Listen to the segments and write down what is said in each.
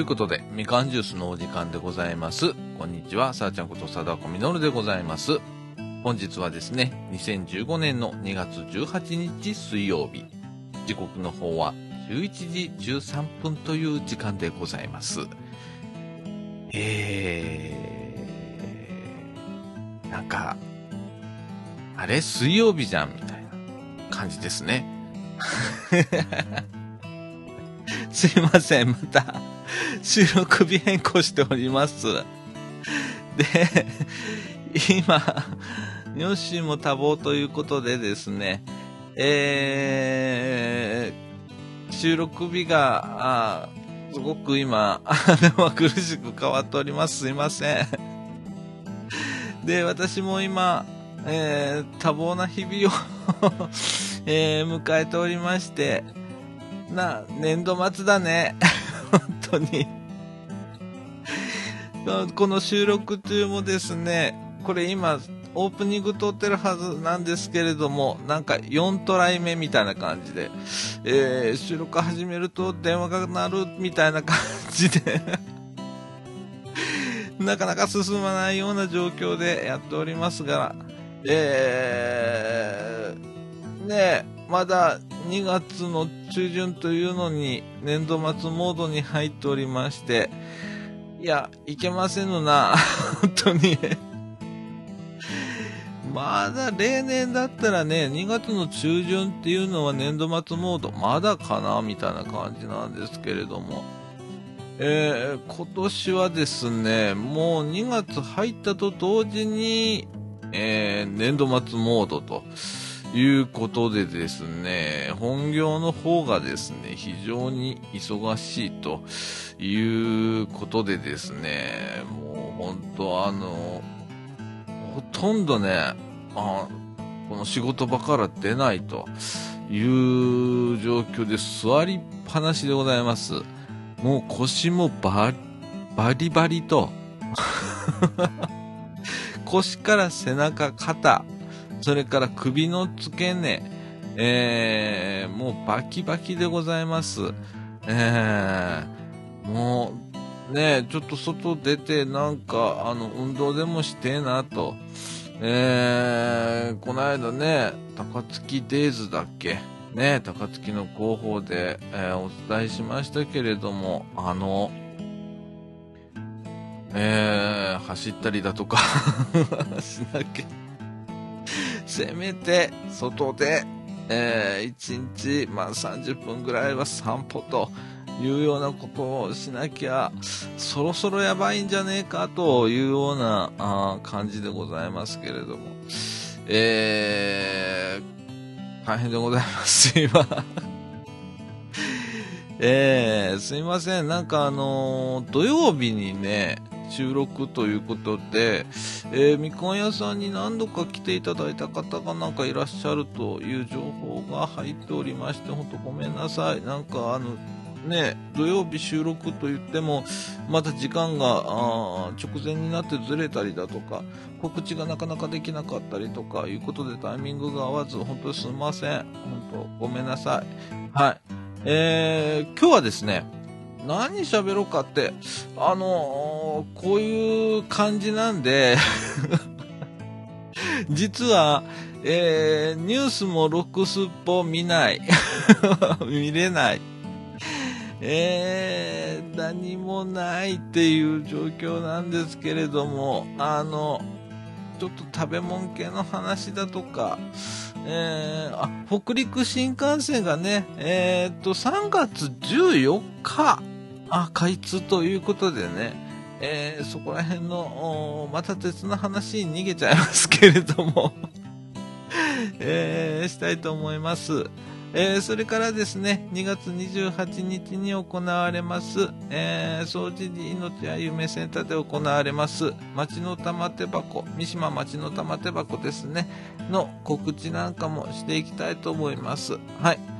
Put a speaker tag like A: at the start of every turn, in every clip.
A: いうことで、みかんジュースのお時間でございます。こんにちは、さあちゃんこと貞子みのるでございます。本日はですね、2015年の2月18日水曜日。時刻の方は11時13分という時間でございます。えー、なんか、あれ？水曜日じゃんみたいな感じですね。すいません、また、収録日変更しております。で、今、ヨッシーも多忙ということでですね、えー、収録日が、あすごく今、目ま苦しく変わっております。すいません。で、私も今、えー、多忙な日々を えー、迎えておりまして、な、年度末だね。本当に。この収録中もですね、これ今、オープニング撮ってるはずなんですけれども、なんか4トライ目みたいな感じで、えー、収録始めると電話が鳴るみたいな感じで、なかなか進まないような状況でやっておりますが、えー、ねえ、まだ2月の中旬というのに年度末モードに入っておりまして、いや、いけませんのな、本当に。まだ例年だったらね、2月の中旬っていうのは年度末モード、まだかなみたいな感じなんですけれども。えー、今年はですね、もう2月入ったと同時に、えー、年度末モードということでですね、本業の方がですね、非常に忙しいということでですね、もう本当あの、ほとんどね、あこの仕事場から出ないという状況で座りっぱなしでございます。もう腰もババリバリと 腰から背中、肩、それから首の付け根、えー、もうバキバキでございます。えー、もう、ねちょっと外出てなんか、あの、運動でもしてえなと。えー、この間ね、高槻デイズだっけ？ね、高槻の広報で、えー、お伝えしましたけれども、あの、えー、走ったりだとか しなきゃ。せめて、外で、えー、1日、まあ30分ぐらいは散歩というようなことをしなきゃ、そろそろやばいんじゃねえかというようなあ感じでございますけれども、えー、大変でございます、今。えー、すいません。なんかあのー土曜日にね、収録ということで、えー、みかん屋さんに何度か来ていただいた方がなんかいらっしゃるという情報が入っておりまして、ほんとごめんなさい。なんかあの、ね、土曜日収録と言っても、また時間が直前になってずれたりだとか、告知がなかなかできなかったりとかいうことでタイミングが合わず、本当すみません。本当ごめんなさい。はい。えー、今日はですね、何喋ろうかって、あのーこういう感じなんで、実は、えー、ニュースもロックスっぽ見ない。見れない。えー、何もないっていう状況なんですけれども、あの、ちょっと食べ物系の話だとか、えー、あ、北陸新幹線がね、えーっと、3月14日、あ、開通ということでね、えー、そこら辺の、また別の話に逃げちゃいますけれども、えー、したいと思います。えー、それからですね、2月28日に行われます、えー、掃除に命や夢センターで行われます、町の玉手箱、三島町の玉手箱ですね、の告知なんかもしていきたいと思います。はい。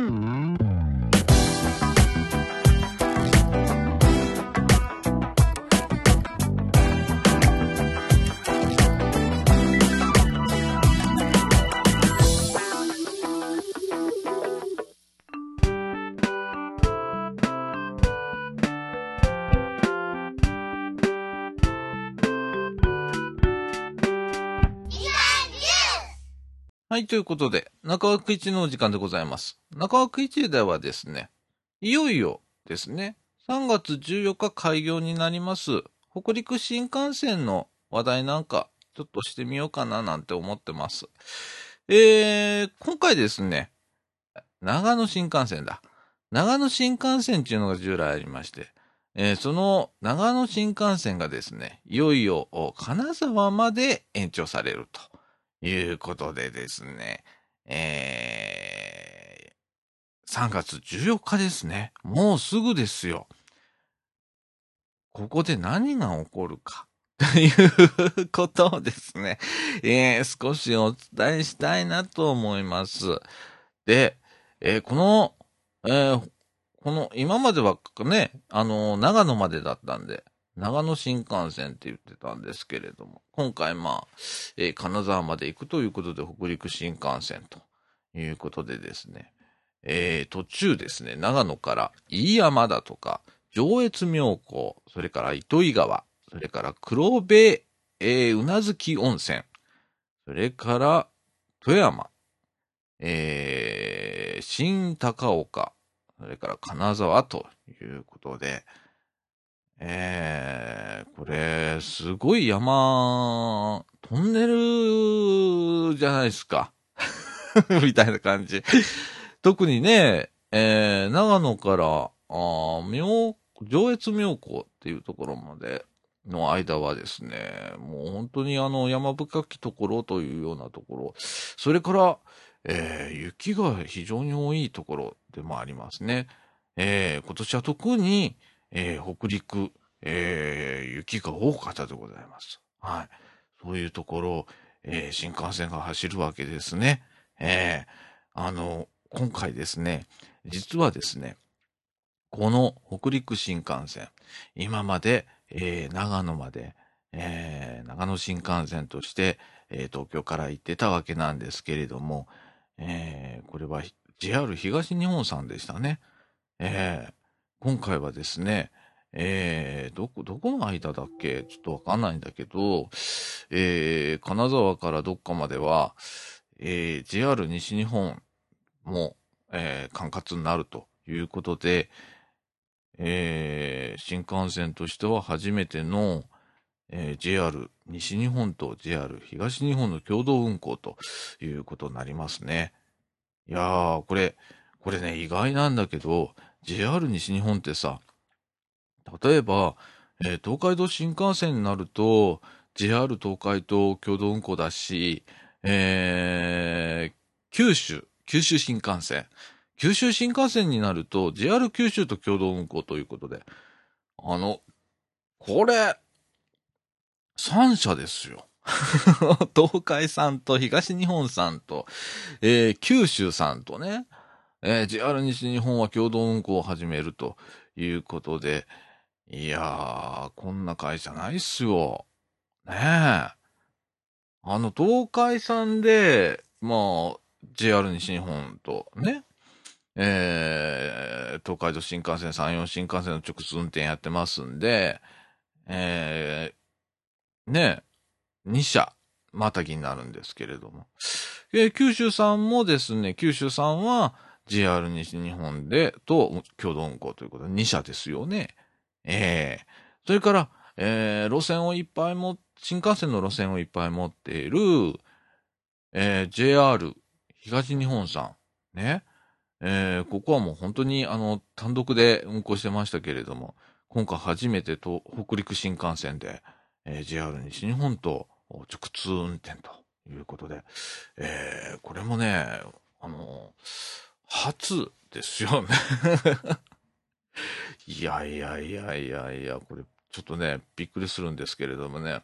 A: い、ということで、中枠一のお時間でございます。中枠一ではですね、いよいよですね、3月14日開業になります、北陸新幹線の話題なんか、ちょっとしてみようかななんて思ってます。えー、今回ですね、長野新幹線だ。長野新幹線っていうのが従来ありまして、えーその長野新幹線がですね、いよいよ金沢まで延長されるということでですね、えー、3月14日ですね。もうすぐですよ。ここで何が起こるか。ということをですね、えー少しお伝えしたいなと思います。で、えーこの、えーこの、今まではね、あの長野までだったんで、長野新幹線って言ってたんですけれども、今回まあ、えー金沢まで行くということで、北陸新幹線ということでですね、えー途中ですね、長野から飯山だとか、上越妙高、それから糸魚川、それから黒部、えー、うなずき温泉、それから富山、えー、新高岡、それから金沢ということで、えー、これ、すごい山、トンネルじゃないですか。みたいな感じ。特にね、えー、長野から、あ妙、上越妙高っていうところまでの間はですね、もう本当にあの山深きところというようなところ、それから、えー雪が非常に多いところでもありますね。えー今年は特に、えー北陸、えー雪が多かったでございます。はい。そういうところ、えー新幹線が走るわけですね。えーあの、今回ですね、実はですね、この北陸新幹線、今まで、えー長野まで、えー長野新幹線として、えー東京から行ってたわけなんですけれども、えーこれは JR 東日本さんでしたね。えー今回はですね、えーどこ、どこの間だっけ？ちょっとわかんないんだけど、えー金沢からどっかまでは、えー JR 西日本も、えー管轄になるということで、えー新幹線としては初めての、えー JR 西日本と JR 東日本の共同運行ということになりますね。いやー、これ、これね、意外なんだけど、JR 西日本ってさ、例えば、えー東海道新幹線になると、JR 東海と共同運行だし、えー九州、九州新幹線。九州新幹線になると、JR 九州と共同運行ということで、あの、これ、3社ですよ。東海さんと東日本さんと、えー九州さんとね、えー JR 西日本は共同運行を始めるということで、いやー、こんな会社ないっすよ。ねえ。あの、東海さんで、まあ、JR 西日本とね、えー、東海道新幹線、山陽新幹線の直通運転やってますんで、えー、ね、2社、またぎになるんですけれども。えー九州さんもですね、九州さんは JR 西日本で、と共同運行ということで2社ですよね。ええそれから、えー路線をいっぱいも、新幹線の路線をいっぱい持っている、えー JR 東日本さん、ね。えーここはもう本当にあの、単独で運行してましたけれども、今回初めてと北陸新幹線で、えー JR 西日本と直通運転ということで、えーこれもね、ですよね いやいやいやいやいや、これちょっとね、びっくりするんですけれどもね。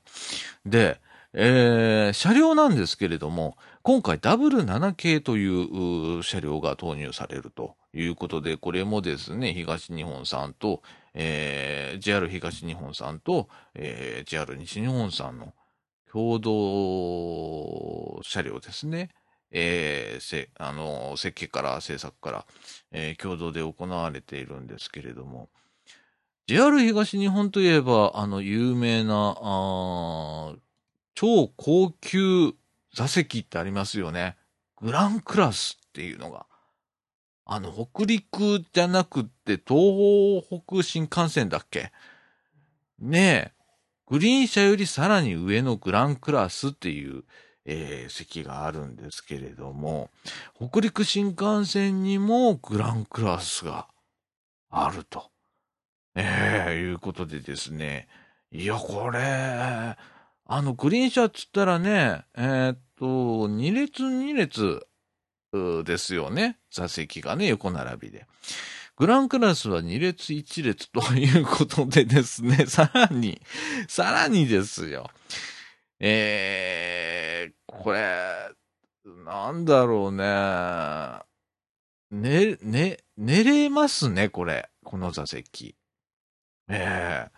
A: で、えー、車両なんですけれども、今回ダブル7系という車両が投入されるということで、これもですね、東日本さんと、えー、JR 東日本さんと、えー、JR 西日本さんの共同車両ですね。えーせ、あの、設計から制作から、えー共同で行われているんですけれども、JR 東日本といえば、あの、有名な、あ超高級座席ってありますよね。グランクラスっていうのが、あの、北陸じゃなくって東北新幹線だっけ？ねえ、グリーン車よりさらに上のグランクラスっていう、えー、席があるんですけれども、北陸新幹線にもグランクラスがあると。えー、いうことでですね。いや、これ、あの、グリーン車っつったらね、えー、っと、2列2列ですよね。座席がね、横並びで。グランクラスは2列1列ということでですね、さらに、さらにですよ。えー、これ、なんだろうね。ね、ね、寝れますね、これ。この座席。ええ、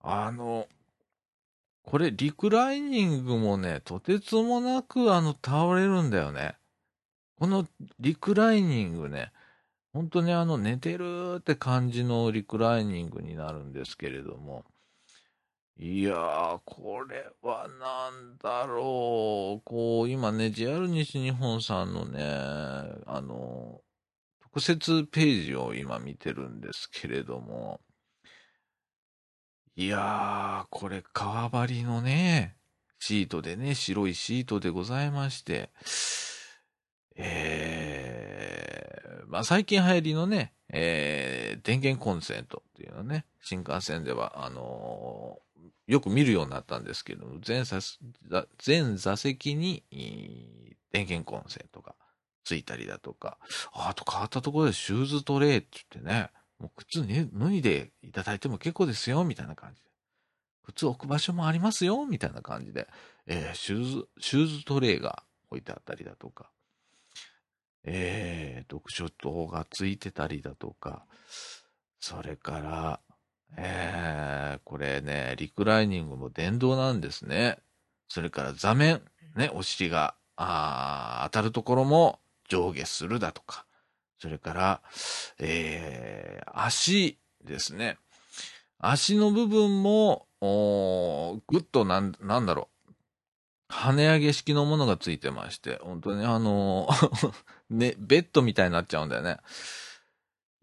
A: あの、これ、リクライニングもね、とてつもなく、あの、倒れるんだよね。このリクライニングね、本当にあの寝てるって感じのリクライニングになるんですけれども、いやー、これはなんだろう。こう、今ね、JR 西日本さんのね、あの、特設ページを今見てるんですけれども、いやー、これ革張りのね、シートでね、白いシートでございまして、えー、まあ最近流行りのね、えー、電源コンセントっていうのね、新幹線では、あのー、よく見るようになったんですけども、全座全座席に、電源コンセントがついたりだとか、あと変わったところでシューズトレイって言ってね、もう靴脱いでいただいても結構ですよ、みたいな感じで。靴置く場所もありますよ、みたいな感じで、えー、シューズ、シューズトレイが置いてあったりだとか、えー、読書灯がついてたりだとか、それから、えー、これね、リクライニングも電動なんですね。それから座面、ね、お尻が、あ当たるところも上下するだとか、それから、えー、足ですね。足の部分も、おぐっとなん、なんだろう。跳ね上げ式のものがついてまして、本当にあの ね、ベッドみたいになっちゃうんだよね。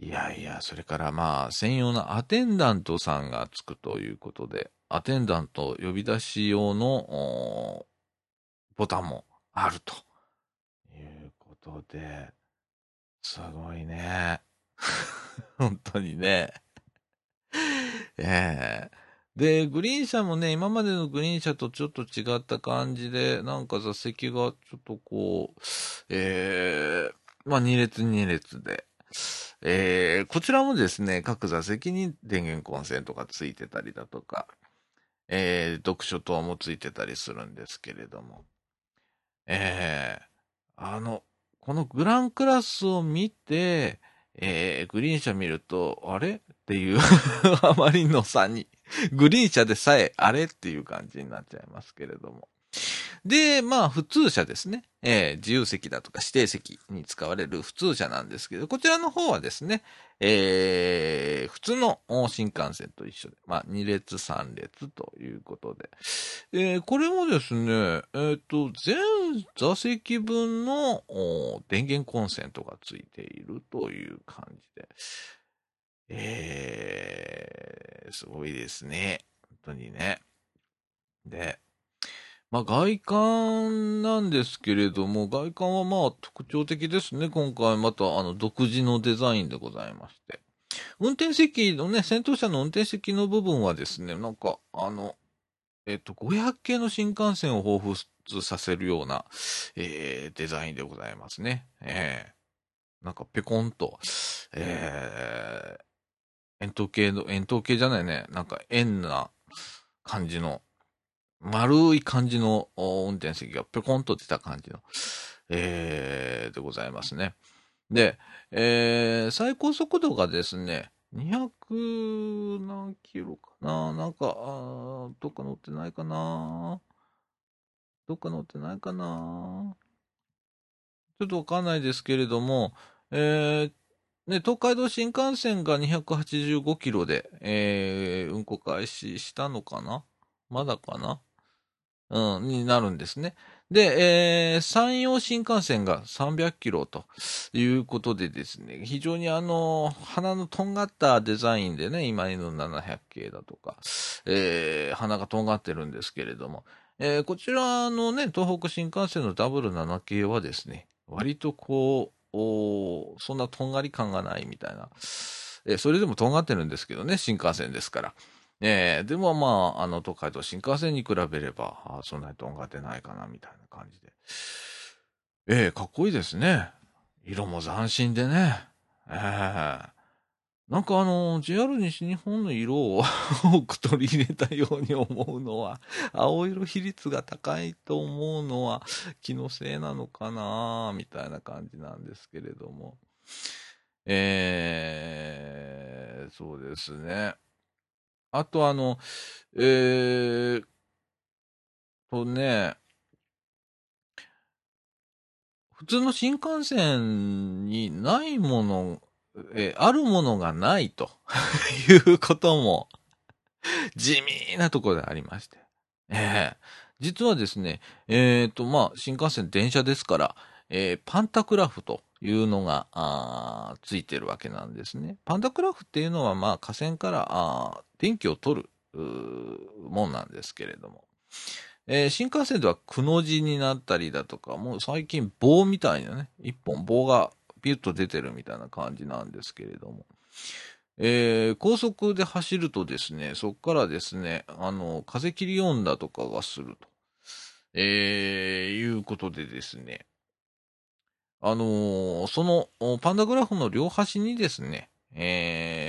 A: いやいや、それからまあ、専用のアテンダントさんがつくということで、アテンダント呼び出し用のボタンもあるということで、すごいね。本当にね。ええーで、グリーン車もね、今までのグリーン車とちょっと違った感じで、なんか座席がちょっとこう、えー、まあ2列2列で、えー、こちらもですね、各座席に電源コンセントがついてたりだとか、えー、読書灯もついてたりするんですけれども、えー、あの、このグランクラスを見て、えー、グリーン車見ると、あれ？っていう あまりの差にグリーン車でさえあれっていう感じになっちゃいますけれども。で、まあ、普通車ですね。えー、自由席だとか指定席に使われる普通車なんですけど、こちらの方はですね、えー、普通の新幹線と一緒で、まあ、2列3列ということで、えー、これもですね、えっ、ー、と、全座席分の電源コンセントがついているという感じで、えー、すごいですね。本当にね。で、まあ外観なんですけれども、外観はまあ特徴的ですね。今回またあの独自のデザインでございまして。運転席のね、先頭車の運転席の部分はですね、なんかあの、えっと、500系の新幹線を彷彿させるような、えー、デザインでございますね。えー、なんかペコンと、えー、円筒形の、円筒形じゃないね。なんか円な感じの、丸い感じの運転席がぴょこんと出た感じの、えー、でございますね。で、えー、最高速度がですね、200何キロかな。なんか、あどっか乗ってないかな。どっか乗ってないかな。ちょっとわかんないですけれども、えー、ね、東海道新幹線が285キロで、えー、運行開始したのかな。まだかな。うん、になるんですね。で、えー、山陽新幹線が300キロということでですね、非常にあの、鼻のとんがったデザインでね、今の700系だとか、えー、鼻がとんがってるんですけれども、えー、こちらのね、東北新幹線のダブル7系はですね、割とこう、おそんなとんがり感がないみたいな、えー、それでもとんがってるんですけどね、新幹線ですから。えー、でもまあ、あの、東海道新幹線に比べれば、あそんなにとんがってないかな、みたいな感じで。えー、かっこいいですね。色も斬新でね。えー、なんかあの、JR 西日本の色を多く取り入れたように思うのは、青色比率が高いと思うのは気のせいなのかなみたいな感じなんですけれども。えー、そうですね。あとあの、えー、とね、普通の新幹線にないもの、えー、あるものがないと いうことも地味なところでありまして。えー、実はですね、えっ、ー、と、まあ、新幹線電車ですから、えー、パンタグラフというのが、ついてるわけなんですね。パンタグラフっていうのは、まあ、河川からあ電気を取るもんなんですけれども。えー、新幹線ではくの字になったりだとか、もう最近棒みたいなね、一本棒がピュッと出てるみたいな感じなんですけれども。えー、高速で走るとですね、そこからですね、あの、風切り音だとかがすると。えー、いうことでですね、あのー、そのパンダグラフの両端にですね、えー、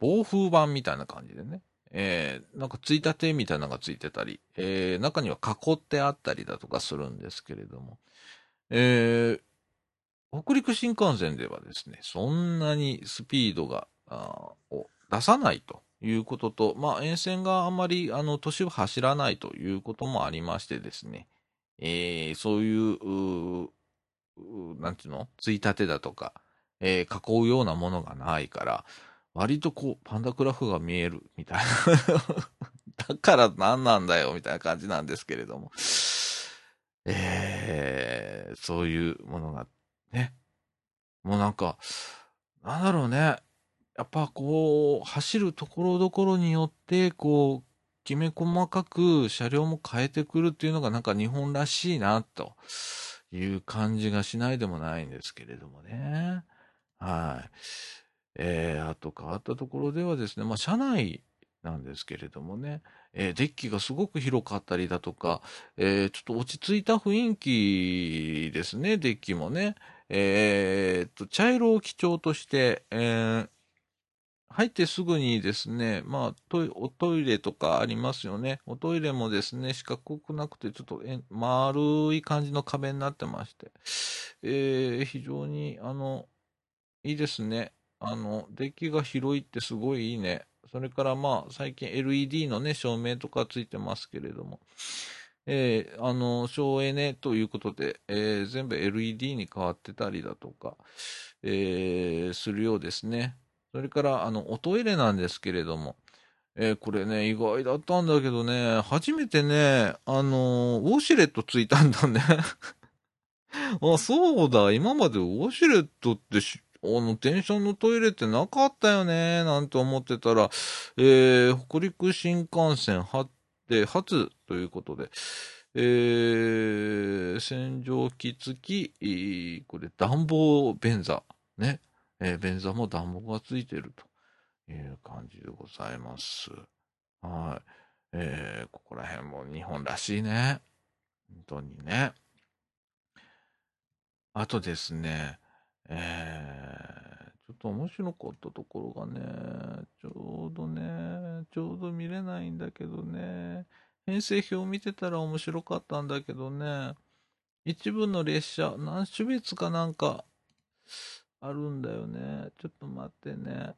A: 防風板みたいな感じでね、えー、なんかついたてみたいなのがついてたり、えー、中には囲ってあったりだとかするんですけれども、えー、北陸新幹線ではですね、そんなにスピードが、あを出さないということと、まあ沿線があまりあの都市を走らないということもありましてですね、えー、そういう、うなんていうの？ついたてだとか、えー、囲うようなものがないから、割とこう、パンダグラフが見えるみたいな だから何なんだよみたいな感じなんですけれども。えー、そういうものがね。もうなんか、なんだろうね。やっぱこう、走るところどころによって、こう、きめ細かく車両も変えてくるっていうのがなんか日本らしいな、と。いう感じがしないでもないんですけれどもね。はい。えー、あと変わったところではですね、まあ、車内なんですけれどもね、えー、デッキがすごく広かったりだとか、えー、ちょっと落ち着いた雰囲気ですね、デッキもね。えー、っと、茶色を基調として、えー、入ってすぐにですね、まあトイ、おトイレとかありますよね。おトイレもですね、四角くなくて、ちょっとえ丸い感じの壁になってまして、えー、非常に、あの、いいですね。あの、デッキが広いってすごいいいね。それからまあ、最近 LED のね、照明とかついてますけれども、えー、あの、省エネということで、えー、全部 LED に変わってたりだとか、えー、するようですね。それから、あの、おトイレなんですけれども、えー、これね、意外だったんだけどね、初めてね、あのー、ウォシュレットついたんだね。あ、そうだ、今までウォシュレットって、あの、電車のトイレってなかったよね、なんて思ってたら、えー、北陸新幹線発、で初ということで、えー、洗浄機付き、これ暖房便座、ね。えー、便座も暖房がついてるという感じでございます。はい。えー、ここら辺も日本らしいね。本当にね。あとですね、えー、ちょっと面白かったところがね、ちょうどね、ちょうど見れないんだけどね、編成表見てたら面白かったんだけどね、一部の列車、何種別かなんか、あるんだよね。ちょっと待ってね。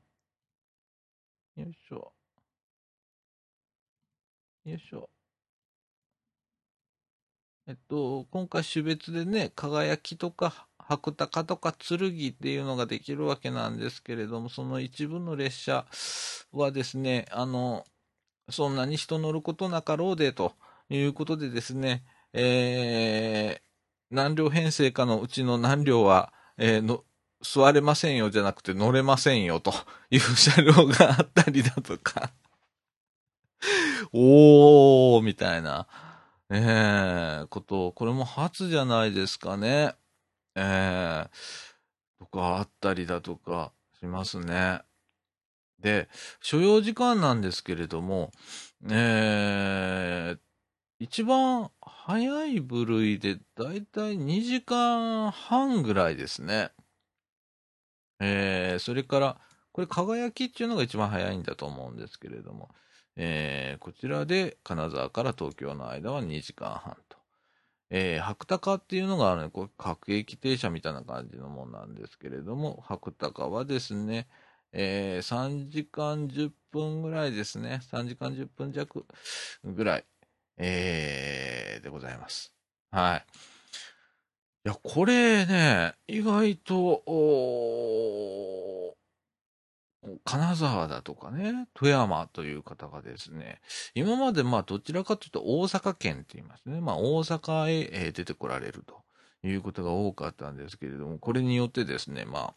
A: よいしょ。よいしょ。えっと、今回種別でね、輝きとか白鷹とか剣っていうのができるわけなんですけれども、その一部の列車はですね、あの、そんなに人乗ることなかろうでということでですね、えー、何両編成かのうちの何両は、えー、の、座れませんよじゃなくて乗れませんよという車両があったりだとか おー、みたいな、えー、こと、これも初じゃないですかね。えー、とかあったりだとかしますね。で、所要時間なんですけれども、えー、一番早い部類でだいたい2時間半ぐらいですね。えー、それから、これ輝きっていうのが一番早いんだと思うんですけれども、えー、こちらで金沢から東京の間は2時間半。えー、白鷹っていうのがあるね、これ各駅停車みたいな感じのもんなんですけれども、白鷹はですね、えー、3時間10分ぐらいですね。3時間10分弱ぐらい、えー、でございます。はい。いや、これね、意外と、金沢だとかね、富山という方がですね、今までまあどちらかというと大阪県って言いますね。まあ大阪へ出てこられるということが多かったんですけれども、これによってですね、まあ、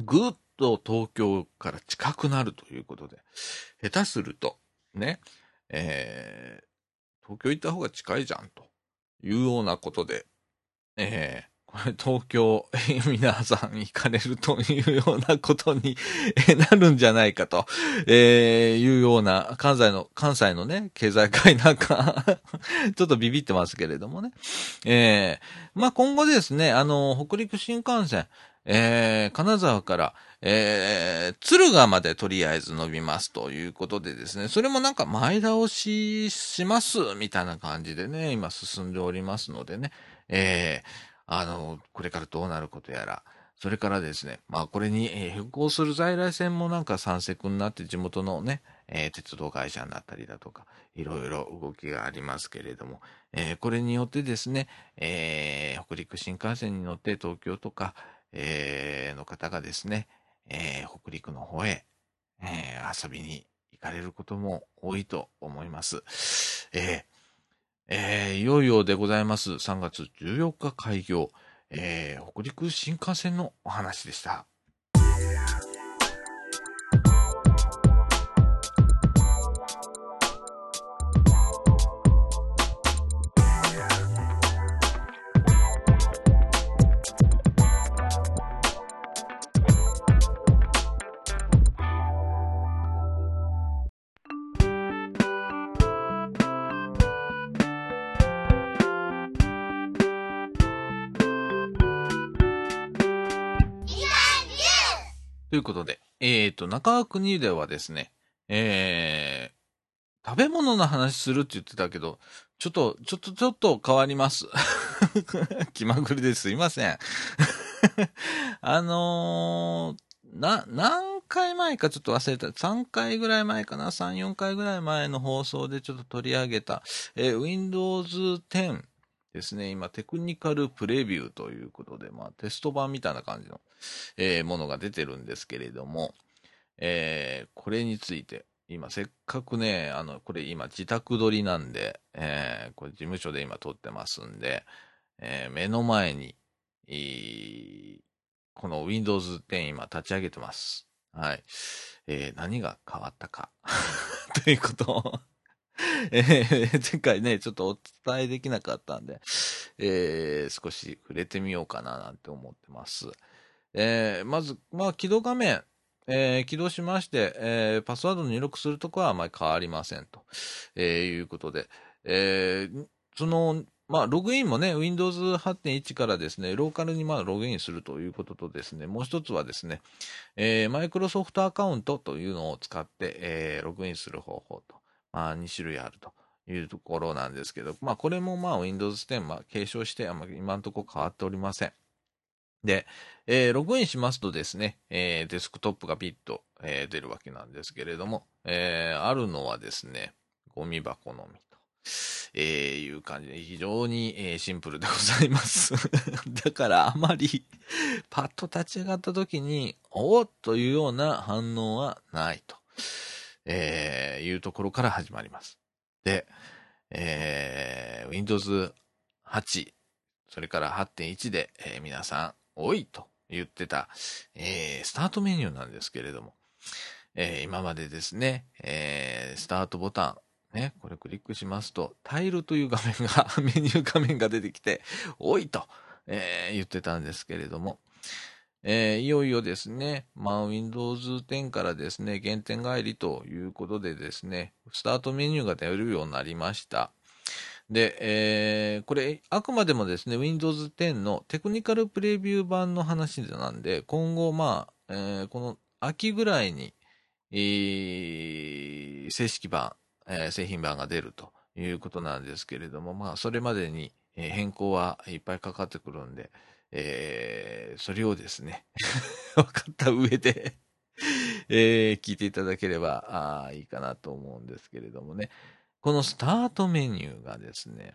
A: ぐっと東京から近くなるということで、下手すると、ね、えー、東京行った方が近いじゃんというようなことで、えー、東京、皆さん行かれるというようなことに なるんじゃないかと、えー、いうような、関西の、関西のね、経済界なんか ちょっとビビってますけれどもね。えー、まあ、今後ですね、あの、北陸新幹線、えー、金沢から、えー、敦賀までとりあえず伸びますということでですね、それもなんか前倒ししますみたいな感じでね、今進んでおりますのでね、えー、あの、これからどうなることやら、それからですね、まあこれに、え並行する在来線もなんか参セになって地元のね、えー、鉄道会社になったりだとか、いろいろ動きがありますけれども、えー、これによってですね、えー、北陸新幹線に乗って東京とか、えの方がですね、え北陸の方へ、え遊びに行かれることも多いと思います。ええー、いよいよでございます。3月14日開業、えー、北陸新幹線のお話でした。ということで、えっ、ー、と、中川国ではですね、えー、食べ物の話するって言ってたけど、ちょっと、ちょっと、ちょっと変わります。気まぐれですいません。あのー、な、何回前かちょっと忘れた。3回ぐらい前かな ?3、4回ぐらい前の放送でちょっと取り上げた、えー、Windows 10ですね、今、テクニカルプレビューということで、まあ、テスト版みたいな感じの、えー、ものが出てるんですけれども、えー、これについて、今、せっかくね、あの、これ今、自宅撮りなんで、えー、これ事務所で今撮ってますんで、えー、目の前に、この Windows 10今立ち上げてます。はい。えー、何が変わったか ということをえー、前回ね、ちょっとお伝えできなかったんで、えー、少し触れてみようかななんて思ってます。えー、まず、まあ、起動画面、えー、起動しまして、えー、パスワード入力するとこはあまり変わりませんと、え、いうことで、え、その、まあ、ログインもね、Windows 8.1からですね、ローカルにまあログインするということとですね、もう一つはですね、えー、マイクロソフトアカウントというのを使って、え、ログインする方法と、まあ、2種類あるというところなんですけど、まあ、これもまあ Windows 10、まあ、継承して、今のところ変わっておりません。で、えー、ログインしますとですね、えー、デスクトップがピッと、えー、出るわけなんですけれども、えー、あるのはですね、ゴミ箱のみと、えー、いう感じで、非常に、えー、シンプルでございます。だからあまり、パッと立ち上がった時に、おおというような反応はないと。えー、いうところから始まります。で、えー、Windows 8、それから8.1で、えー、皆さん、多いと言ってた、えー、スタートメニューなんですけれども、えー、今までですね、えー、スタートボタン、ね、これクリックしますと、タイルという画面が、メニュー画面が出てきて、多いと、えー、言ってたんですけれども、えー、いよいよですね、まあ、Windows 10からですね、原点返りということでですね、スタートメニューが出るようになりました。で、えー、これ、あくまでもですね、Windows 10のテクニカルプレビュー版の話なんで、今後、まあ、えー、この秋ぐらいに、えー、正式版、えー、製品版が出るということなんですけれども、まあ、それまでに変更はいっぱいかかってくるんで、えー、それをですね、分かった上でえー、聞いていただければあいいかなと思うんですけれどもね。このスタートメニューがですね、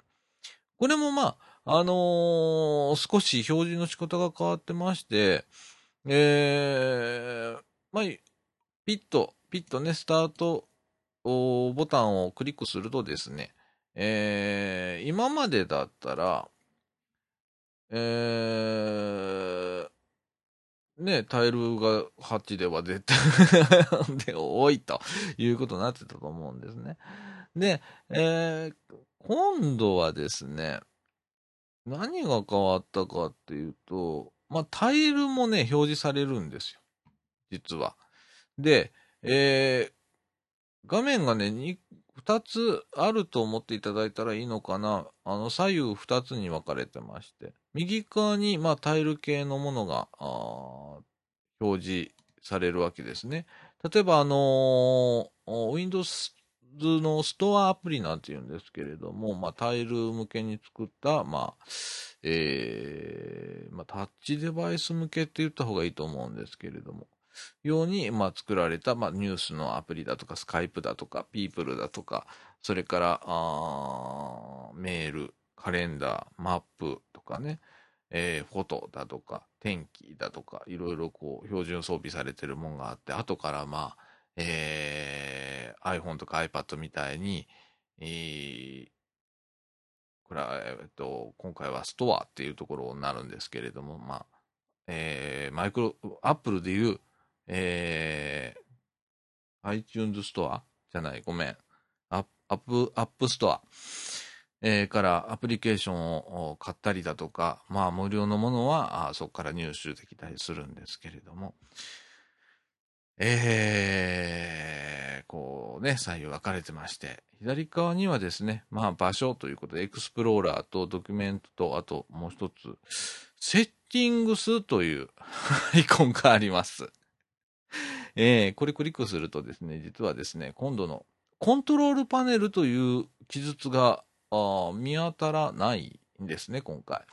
A: これもまあ、あのー、少し表示の仕方が変わってまして、えー、まあ、ピッと、ピッとね、スタートボタンをクリックするとですね、えー、今までだったら、えー、ね、タイルが8では絶対 で多いということになってたと思うんですね。で、えー、今度はですね、何が変わったかっていうと、まあ、タイルもね、表示されるんですよ。実は。で、えー、画面がね、二つあると思っていただいたらいいのかな。あの、左右二つに分かれてまして。右側に、まあ、タイル系のものが、表示されるわけですね。例えば、あのー、Windows のストアアプリなんて言うんですけれども、まあ、タイル向けに作った、まあ、えー、まあ、タッチデバイス向けって言った方がいいと思うんですけれども、ように、まあ、作られた、まあ、ニュースのアプリだとか、スカイプだとか、ピープルだとか、それから、あメール、カレンダー、マップとかね、えー、フォトだとか、天気だとか、いろいろこう、標準装備されてるもんがあって、後からまあ、えー、iPhone とか iPad みたいに、えー、これは、えっと、今回はストアっていうところになるんですけれども、まあ、えー、マイクロ、アップルでいう、えー、iTunes ストアじゃない、ごめん。アップ、アップストア、えー、からアプリケーションを買ったりだとか、まあ無料のものはあそこから入手できたりするんですけれども、えー、こうね、左右分かれてまして、左側にはですね、まあ場所ということで、エクスプローラーとドキュメントと、あともう一つ、セッティングスという アイコンがあります。えー、これクリックするとですね、実はですね、今度のコントロールパネルという記述が見当たらないんですね、今回。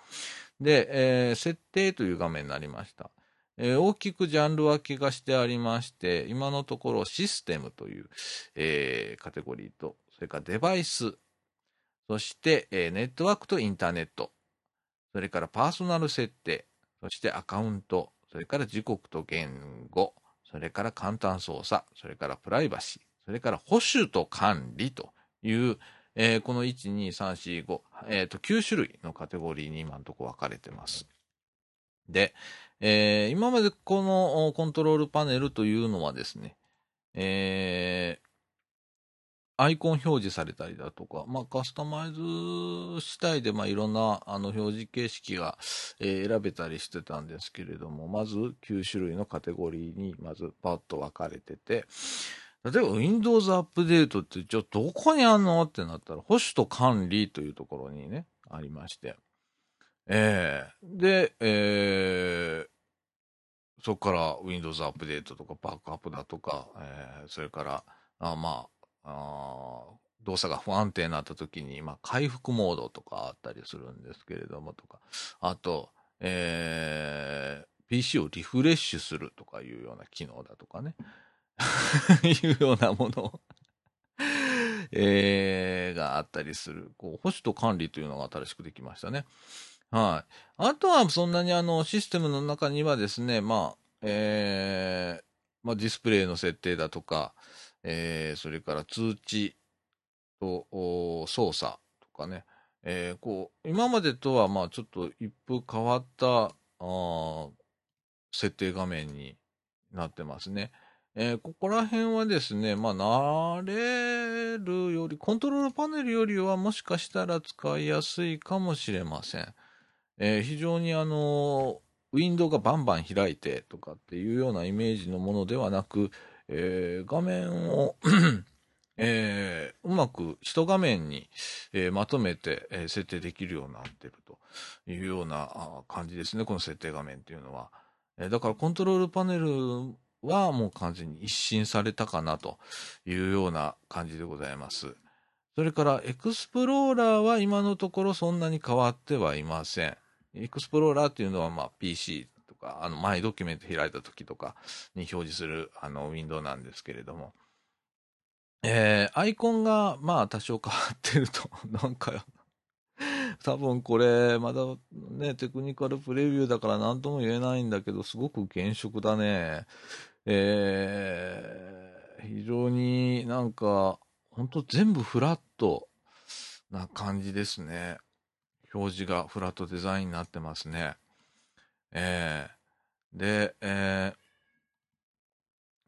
A: で、えー、設定という画面になりました。えー、大きくジャンル分けがしてありまして、今のところシステムという、えー、カテゴリーと、それからデバイス、そして、えー、ネットワークとインターネット、それからパーソナル設定、そしてアカウント、それから時刻と言語、それから簡単操作、それからプライバシー、それから保守と管理という、えー、この1、2、3、4、5、え、ー、と、9種類のカテゴリーに今のところ分かれてます。で、えー、今までこのコントロールパネルというのはですね、えアイコン表示されたりだとか、まあ、カスタマイズ次第で、まあ、いろんなあの表示形式が、えー、選べたりしてたんですけれども、まず9種類のカテゴリーにまずパッと分かれてて、例えば Windows アップデートってじゃあどこにあんのってなったら、保守と管理というところにね、ありまして。えー、で、えー、そこから Windows アップデートとかバックアップだとか、えー、それから、あまあ、あ動作が不安定になった時に、まあ、回復モードとかあったりするんですけれどもとか、あと、えー、PC をリフレッシュするとかいうような機能だとかね、いうようなもの えー、があったりする。こう、保守と管理というのが新しくできましたね。はい。あとはそんなにあの、システムの中にはですね、まあ、えー、まあ、ディスプレイの設定だとか、えー、それから通知と操作とかね、えー、こう、今までとは、まあ、ちょっと一風変わった、あ設定画面になってますね。えー、ここら辺はですね、まあ、慣れるより、コントロールパネルよりはもしかしたら使いやすいかもしれません。えー、非常にあの、ウィンドウがバンバン開いてとかっていうようなイメージのものではなく、えー、画面を えー、うまく一画面に、えー、まとめて、えー、設定できるようになっているというような感じですね、この設定画面っていうのは。えだからコントロールパネルはもう完全に一新されたかなというような感じでございます。それからエクスプローラーは今のところそんなに変わってはいません。エクスプローラーっていうのはまあ PC とか、あの、マイドキュメント開いた時とかに表示するあのウィンドウなんですけれども、えー、アイコンがまあ多少変わってると、なんか、多分これ、まだね、テクニカルプレビューだから何とも言えないんだけど、すごく原色だね。えー、非常になんか、ほんと全部フラットな感じですね。表示がフラットデザインになってますね。えー、で、え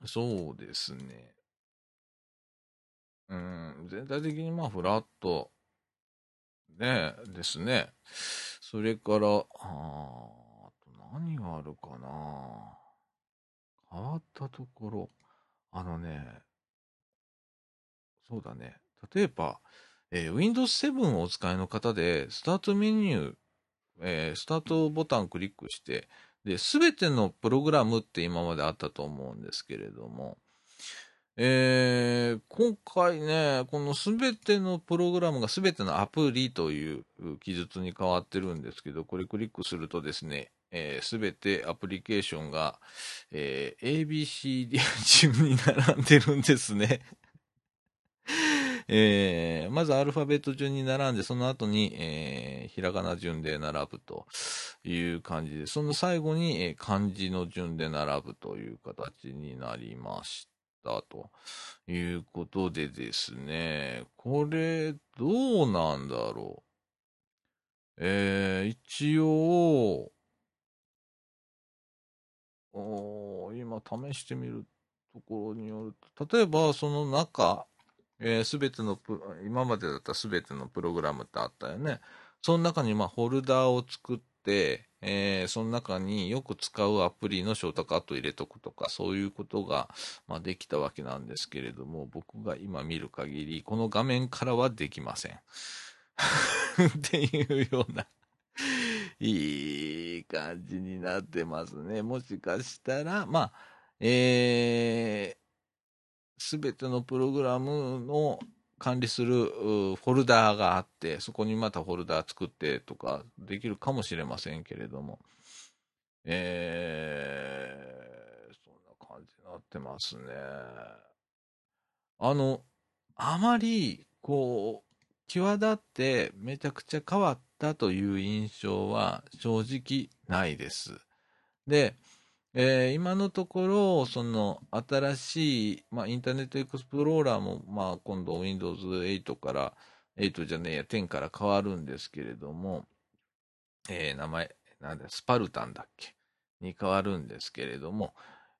A: ー、そうですね。うん、全体的にまあフラット、ね、ですね。それから、ああと何があるかな。変わったところ、あのね、そうだね。例えば、えー、Windows 7をお使いの方で、スタートメニュー、えー、スタートボタンをクリックして、で、すべてのプログラムって今まであったと思うんですけれども、えー、今回ね、このすべてのプログラムがすべてのアプリという記述に変わってるんですけど、これクリックするとですね、す、べ、てアプリケーションが、えー、ABCD 順に並んでるんですね。えー、まずアルファベット順に並んで、その後に、えー、ひらがな順で並ぶという感じで、その最後に、えー、漢字の順で並ぶという形になりました。ということでですね、これ、どうなんだろう。えー、一応、今試してみるところによると、例えばその中、えー、全ての今までだったすべてのプログラムってあったよね。その中にまあホルダーを作って、えー、その中によく使うアプリのショートカットを入れとくとか、そういうことが、まあ、できたわけなんですけれども、僕が今見る限り、この画面からはできません。っていうようないい感じになってますね。もしかしたら、まあ、えーす、べてのプログラムの管理するフォルダーがあって、そこにまたフォルダー作ってとかできるかもしれませんけれども、えー、そんな感じになってますね。あの、あまり、こう、際立ってめちゃくちゃ変わったという印象は正直ないです。で、えー、今のところ、その新しい、まあ、インターネットエクスプローラーも、まあ、今度 Windows 8から、8じゃねえや、10から変わるんですけれども、えー、名前、なんだ、スパルタンだっけ？に変わるんですけれども、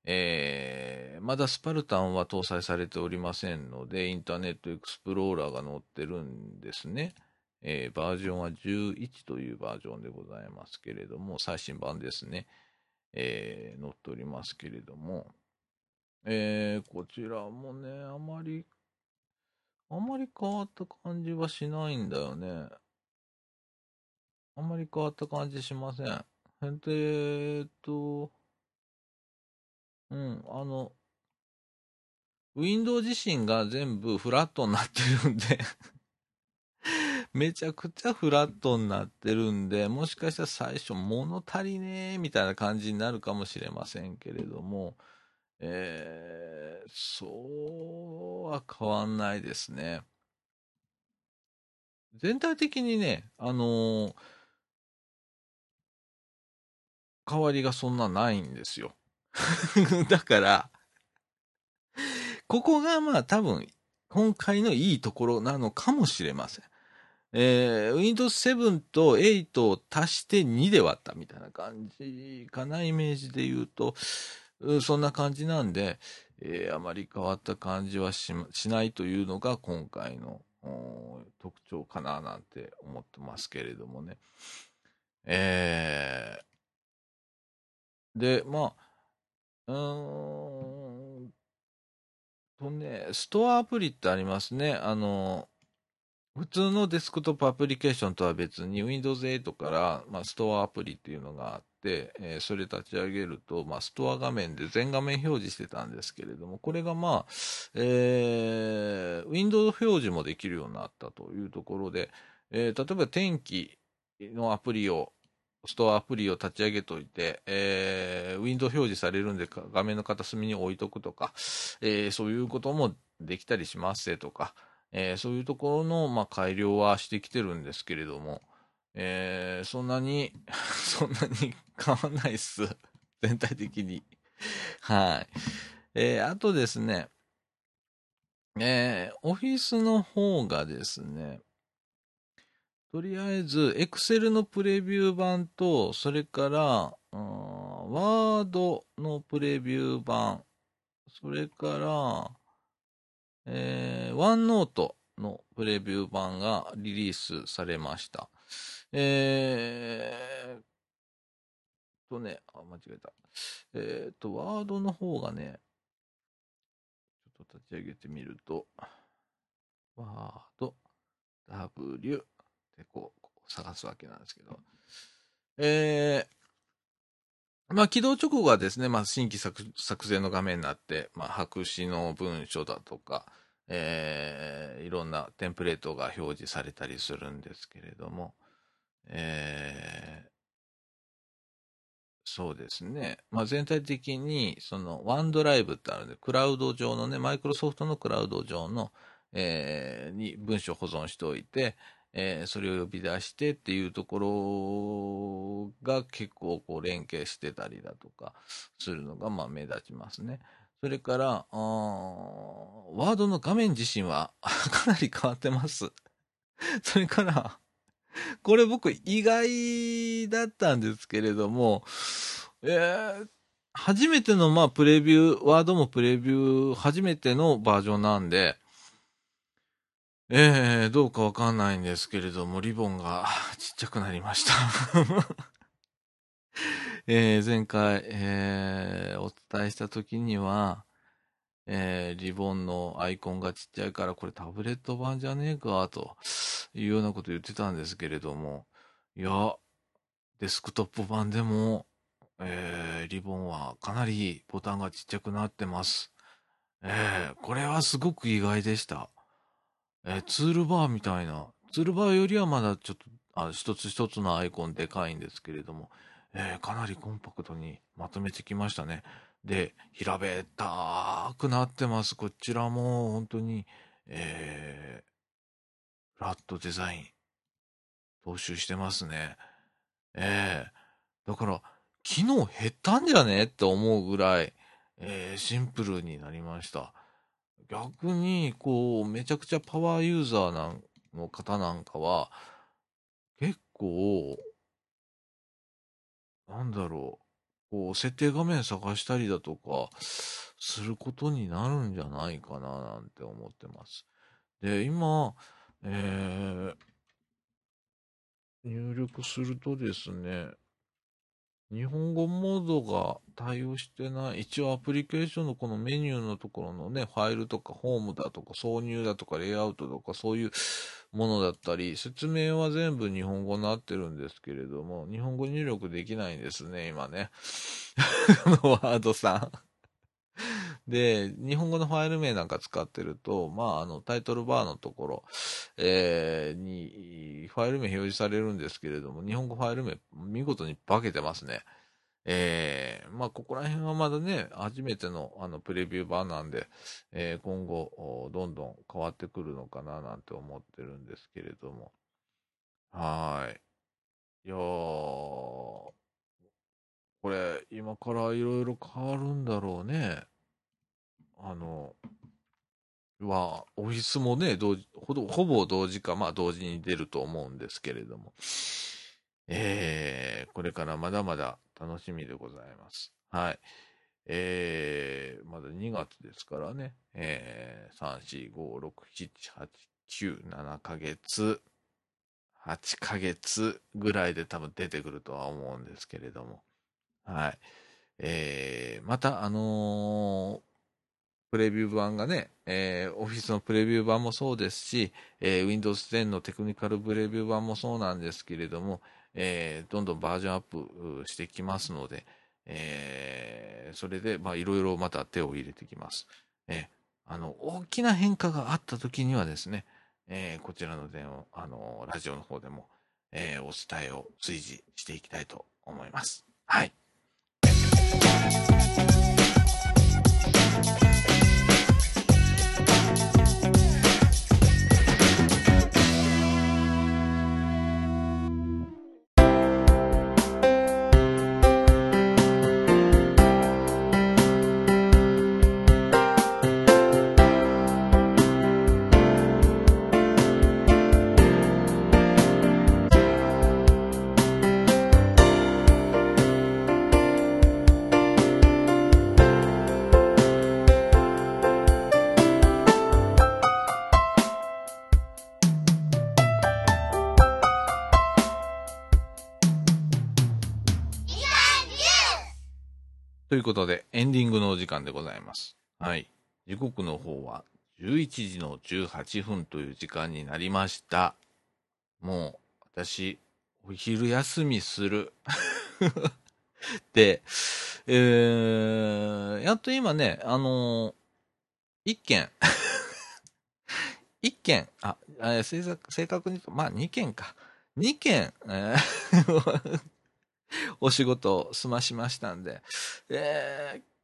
A: えー、まだスパルタンは搭載されておりませんので、インターネットエクスプローラーが載ってるんですね。えー、バージョンは11というバージョンでございますけれども、最新版ですね。えー、載っておりますけれども、えー、こちらもね、あまり、あまり変わった感じはしないんだよね。あまり変わった感じしません。えーっと、うん、あの、ウィンドウ自身が全部フラットになってるんでめちゃくちゃフラットになってるんで、もしかしたら最初物足りねえみたいな感じになるかもしれませんけれども、えー、そうは変わんないですね。全体的にね、あのー、変わりがそんなないんですよ。だから、ここがまあ多分今回のいいところなのかもしれません。えー、Windows 7と8を足して2で割ったみたいな感じかな、イメージで言うと。そんな感じなんで、えー、あまり変わった感じはししないというのが今回の特徴かななんて思ってますけれどもね。えー、で、まあ、うーんとね、ストアアプリってありますね。あの、普通のデスクトップアプリケーションとは別に Windows 8から、まあ、ストアアプリっていうのがあって、えー、それ立ち上げると、まあ、ストア画面で全画面表示してたんですけれども、これがまあ、えー、Windows 表示もできるようになったというところで、えー、例えば天気のアプリをストアアプリを立ち上げといて、えー、ウィンドウ表示されるんで画面の片隅に置いとくとか、えー、そういうこともできたりしますとか、えー、そういうところの、まあ、改良はしてきてるんですけれども、えー、そんなに そんなに変わんないっす。全体的に。はい。えー、あとですね、えー、オフィスの方がですね、とりあえず、Excel のプレビュー版と、それから、ワードのプレビュー版、それから、えー、ワンノートのプレビュー版がリリースされました。えー、とね、あ、間違えた。えっ、ー、と、ワードの方がね、ちょっと立ち上げてみると、ワード、W、でこう、こう探すわけなんですけど、えー、まあ、起動直後はですね、まあ、新規作作成の画面になって、まあ、白紙の文書だとか、えー、いろんなテンプレートが表示されたりするんですけれども、えー、そうですね。まあ、全体的に、その、ワンドライブってあるんで、クラウド上のね、マイクロソフトのクラウド上の、えー、に文章保存しておいて、えー、それを呼び出してっていうところが結構こう連携してたりだとかするのがまあ目立ちますね。それから、ーワードの画面自身は かなり変わってます。それから、これ僕意外だったんですけれども、えー、初めてのまあプレビュー、ワードもプレビュー初めてのバージョンなんで、えー、どうかわかんないんですけれども、リボンが ちっちゃくなりました えー、前回、えー、お伝えした時には、えー、リボンのアイコンがちっちゃいからこれタブレット版じゃねえか、というようなこと言ってたんですけれども、いや、デスクトップ版でも、えー、リボンはかなりボタンがちっちゃくなってます。えー、これはすごく意外でした。えー、ツールバーみたいな、ツールバーよりはまだちょっと、あ一つ一つのアイコンでかいんですけれども、えー、かなりコンパクトにまとめてきましたね。で、平べったくなってます。こちらも本当に、えー、フラットデザイン、踏襲してますね。えー、だから、機能減ったんじゃね？って思うぐらい、えー、シンプルになりました。逆に、こう、めちゃくちゃパワーユーザーなんの方なんかは、結構、なんだろう、こう、設定画面探したりだとか、することになるんじゃないかな、なんて思ってます。で、今、えー、入力するとですね、日本語モードが対応してない、一応アプリケーションのこのメニューのところのね、ファイルとかホームだとか挿入だとかレイアウトとかそういうものだったり、説明は全部日本語になってるんですけれども、日本語入力できないんですね、今ね。このワードさんで、日本語のファイル名なんか使ってると、まあ、あの、タイトルバーのところ、えー、に、ファイル名表示されるんですけれども、日本語ファイル名、見事に化けてますね。えー、まあ、ここら辺はまだね、初めての、あの、プレビュー版なんで、えー、今後、どんどん変わってくるのかな、なんて思ってるんですけれども。はい。いやー、これ、今からいろいろ変わるんだろうね。あの、は、オフィスもね、同ほど、ほぼ同時か、まあ同時に出ると思うんですけれども、えー、これからまだまだ楽しみでございます。はい。えー、まだ2月ですからね、えー、3、4、5、6、7、8、9、7ヶ月、8ヶ月ぐらいで多分出てくるとは思うんですけれども、はい。えー、また、あのー、プレビュー版がね、えー、オフィスのプレビュー版もそうですし、えー、Windows 10のテクニカルプレビュー版もそうなんですけれども、えー、どんどんバージョンアップしてきますので、えー、それで、まあ、いろいろまた手を入れてきます。えー、あの、大きな変化があった時にはですね、えー、こちらの電話、あの、ラジオの方でも、えー、お伝えを随時していきたいと思います。はい。間でございます。はい。時刻の方は11時の18分という時間になりました。もう、私、お昼休みする。で、えー、やっと今ね、あのー、一件一件、あ、正確に言うと、まあ二件か。二件、えー お仕事を済ましましたんで、えー、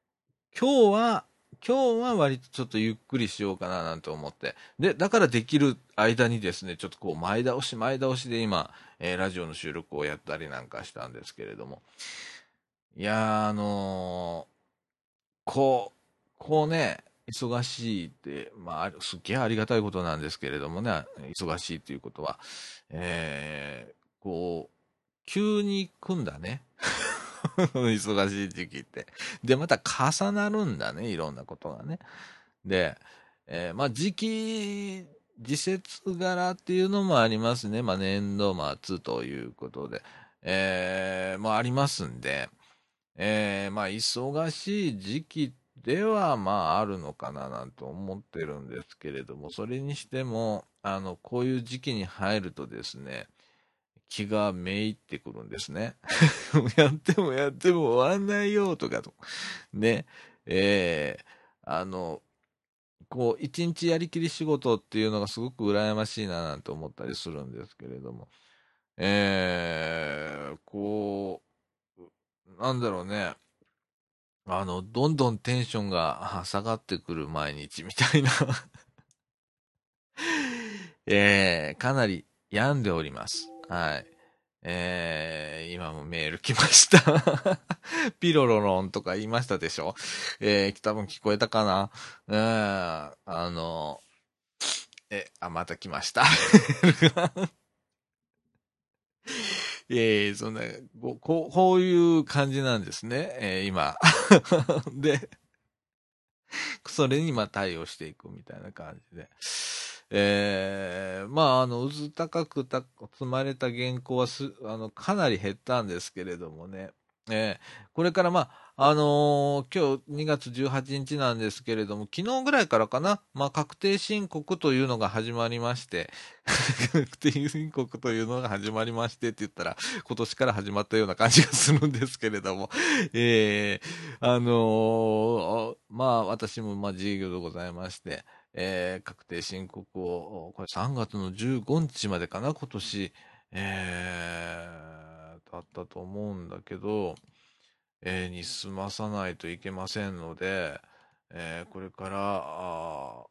A: 今日は、今日は割とちょっとゆっくりしようかななんて思って。で、だからできる間にですね、ちょっとこう前倒し前倒しで今、えー、ラジオの収録をやったりなんかしたんですけれども。いやー、あのー、こう、こうね、忙しいって、まあ、すっげえありがたいことなんですけれどもね、忙しいっていうことは、えー、こう、急に来んだね。忙しい時期って。で、また重なるんだね、いろんなことがね。で、えー、まあ時期、時節柄っていうのもありますね。まあ年度末ということで。えー、まあありますんで、えー、まあ忙しい時期ではまああるのかななんて思ってるんですけれども、それにしても、あの、こういう時期に入るとですね、気がめいってくるんですね。やってもやっても終わんないよとかと。ね。えー、あの、こう、一日やりきり仕事っていうのがすごく羨ましいななんて思ったりするんですけれども。えー、こう、なんだろうね。あの、どんどんテンションが下がってくる毎日みたいな えー、かなり病んでおります。はい。えー、今もメール来ました ピロロロンとか言いましたでしょ？えー、多分聞こえたかな？うん、あの、え、あ、また来ました えー、そんな、こう、こういう感じなんですね、えー、今。で、それにま対応していくみたいな感じで。えー、まあ、あの、渦高くた積まれた原稿はす、あの、かなり減ったんですけれどもね。えー、これからまあ、あのー、今日2月18日なんですけれども、昨日ぐらいからかな、まあ、確定申告というのが始まりまして、確定申告というのが始まりましてって言ったら、今年から始まったような感じがするんですけれども、えー、あのー、まあ、私もまあ、自営業でございまして、えー、確定申告を、これ3月の15日までかな、今年、えー、だったと思うんだけど、えー、に済まさないといけませんので、えー、これから、あ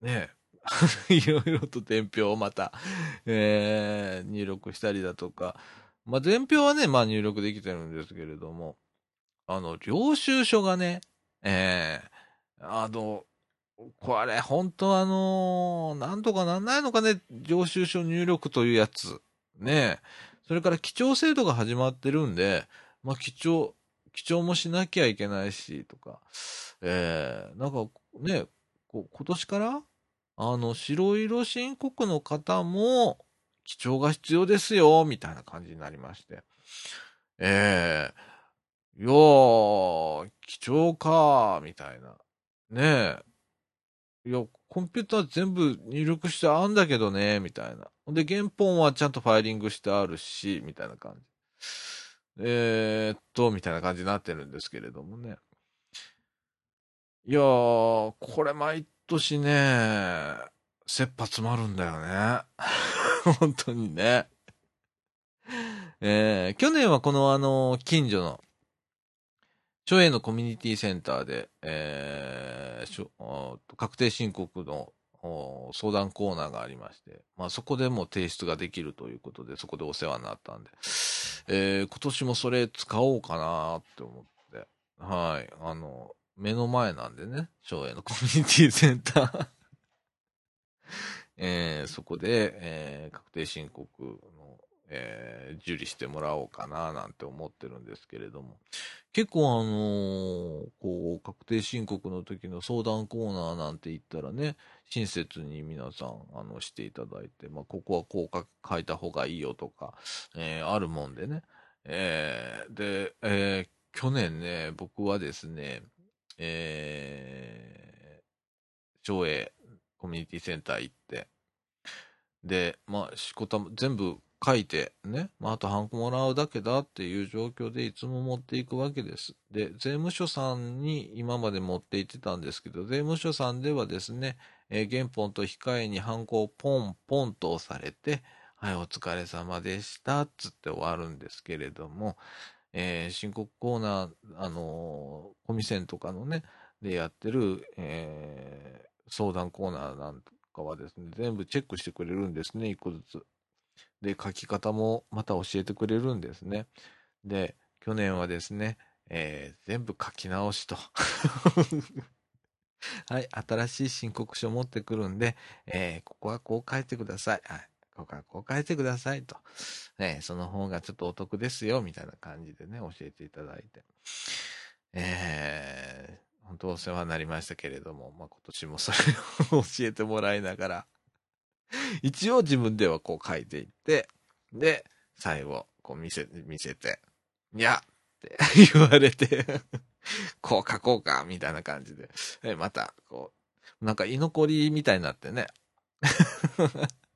A: ね、いろいろと伝票をまた、えー、入力したりだとか、まあ、伝票はね、まあ入力できてるんですけれども、あの、領収書がね、えー、あの、これ、本当あのーなんとかなんないのかね、領収書入力というやつ。ねそれから記帳制度が始まってるんで、まあ、記帳、記帳もしなきゃいけないし、とか、えー、なんかね、こ今年から、あの、白色申告の方も、記帳が必要ですよ、みたいな感じになりまして。ええいやー、記帳か、みたいな。ねえ。いや、コンピューター全部入力してあんだけどね、みたいな。で、原本はちゃんとファイリングしてあるし、みたいな感じ。えー、っと、みたいな感じになってるんですけれどもね。いやー、これ毎年ね、切羽詰まるんだよね。本当にね。えー、去年はこのあの、近所の、町営のコミュニティセンターで、えー確定申告の相談コーナーがありまして、まあそこでも提出ができるということで、そこでお世話になったんで、えー今年もそれ使おうかなって思って、はい、あの、目の前なんでね、町営のコミュニティセンター。えーそこで、えー確定申告、えー受理してもらおうかななんて思ってるんですけれども、結構あのーこう、確定申告の時の相談コーナーなんて言ったらね、親切に皆さん、あの、していただいて、まあ、ここはこう書いた方がいいよとか、えーあるもんでね。えーで、えー去年ね、僕はですね、えー、町営コミュニティセンター行って、で、まあ、しこたま、全部書いて、ね、まあ、あとハンコもらうだけだっていう状況でいつも持っていくわけです。で、税務署さんに今まで持って行ってたんですけど、税務署さんではですね、えー原本と控えにハンコをポンポンと押されて、はい、お疲れ様でした、っつって終わるんですけれども、えー申告コーナー、あのーコミセンとかのね、でやってる、えー相談コーナーなんかはですね、全部チェックしてくれるんですね、一個ずつ。で、書き方もまた教えてくれるんですね。で、去年はですね、えー全部書き直しと。はい、新しい申告書を持ってくるんで、えーここはこう書いてください。はい、ここはこう書いてくださいと。ね、その方がちょっとお得ですよ、みたいな感じでね、教えていただいて。えー、本当お世話になりましたけれども、まあ、今年もそれを 教えてもらいながら、一応自分ではこう書いていって、で、最後、こう見せ、見せて、いやって言われて、こう書こうか、みたいな感じで、えまた、こう、なんか居残りみたいになってね。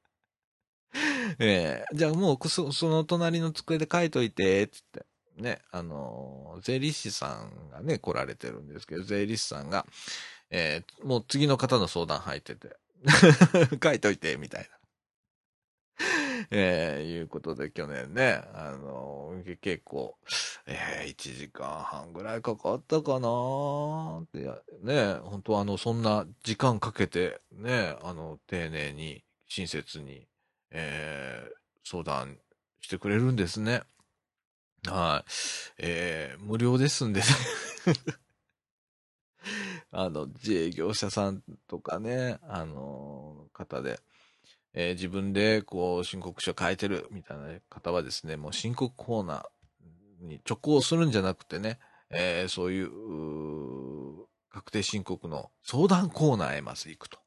A: えーじゃあもうそ、その隣の机で書いといて、つって。ね、あのー税理士さんがね、来られてるんですけど、税理士さんが、えーもう次の方の相談入ってて、書いといて、みたいな。えーいうことで去年ね、あのー結構、えー1時間半ぐらいかかったかなってや、ね、本当あの、そんな時間かけて、ね、あの、丁寧に、親切に、えー相談してくれるんですね。はい。えー無料ですんでね。あの、自営業者さんとかね、あの方で、えー自分でこう申告書書いてるみたいな方はですね、もう申告コーナーに直行するんじゃなくてね、えーそういう確定申告の相談コーナーへまず行くと、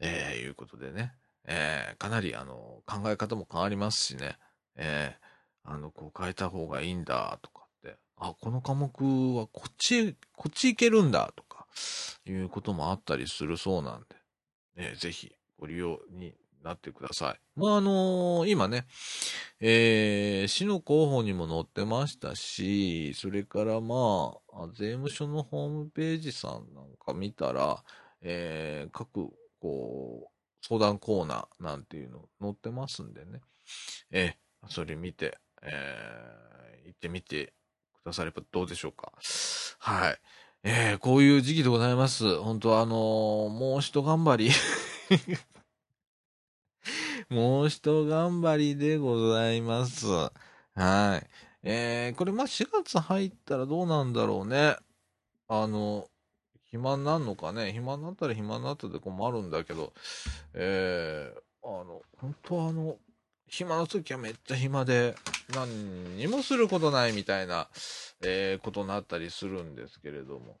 A: えーいうことでね、えーかなりあの考え方も変わりますしね、えーあの、こう変えた方がいいんだとかって、あ、この科目はこっち、こっち行けるんだとか、いうこともあったりするそうなんで、ね、ぜひご利用になってください。まあ、あの今ね、えー市の広報にも載ってましたし、それからまあ、あ税務署のホームページさんなんか見たら、えー各、こう、相談コーナーなんていうの載ってますんでね。えーそれ見て、えー行ってみてくださればどうでしょうか。はい。えーこういう時期でございます。本当あのーもう一頑張り。もう一頑張りでございます。はい。えーこれま4月入ったらどうなんだろうね。あの、暇になるのかね。暇になったら暇になったで困るんだけど、えー、あの、本当あの、暇の時はめっちゃ暇で、何にもすることないみたいな、えー、ことになったりするんですけれども、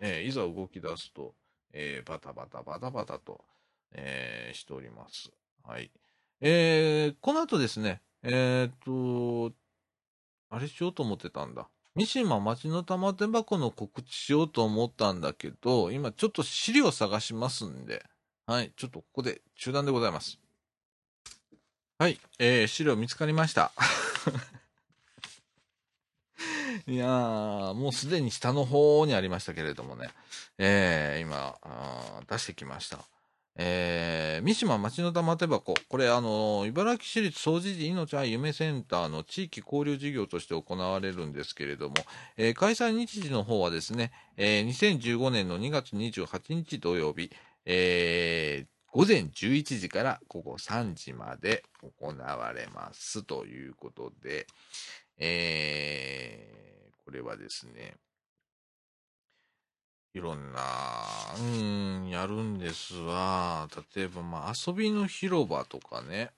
A: えー、いざ動き出すと、えー、バタバタバタバタと、え、しております。はい。えー、この後ですね、え、っと、あれしようと思ってたんだ。三島町の玉手箱の告知しようと思ったんだけど、今ちょっと資料探しますんで、はい、ちょっとここで中断でございます。はい、えー、資料見つかりました。いやー、もうすでに下の方にありましたけれどもね、えー、今出してきました。えー、三島町の玉手箱。これ、あの、茨城市立総除寺命愛夢センターの地域交流事業として行われるんですけれども、えー、開催日時の方はですね、えー、2015年の2月28日土曜日、えー、午前11時から午後3時まで行われますということで、えー、これはですね、いろんな、うん、やるんですわ。例えば、まあ、遊びの広場とかね。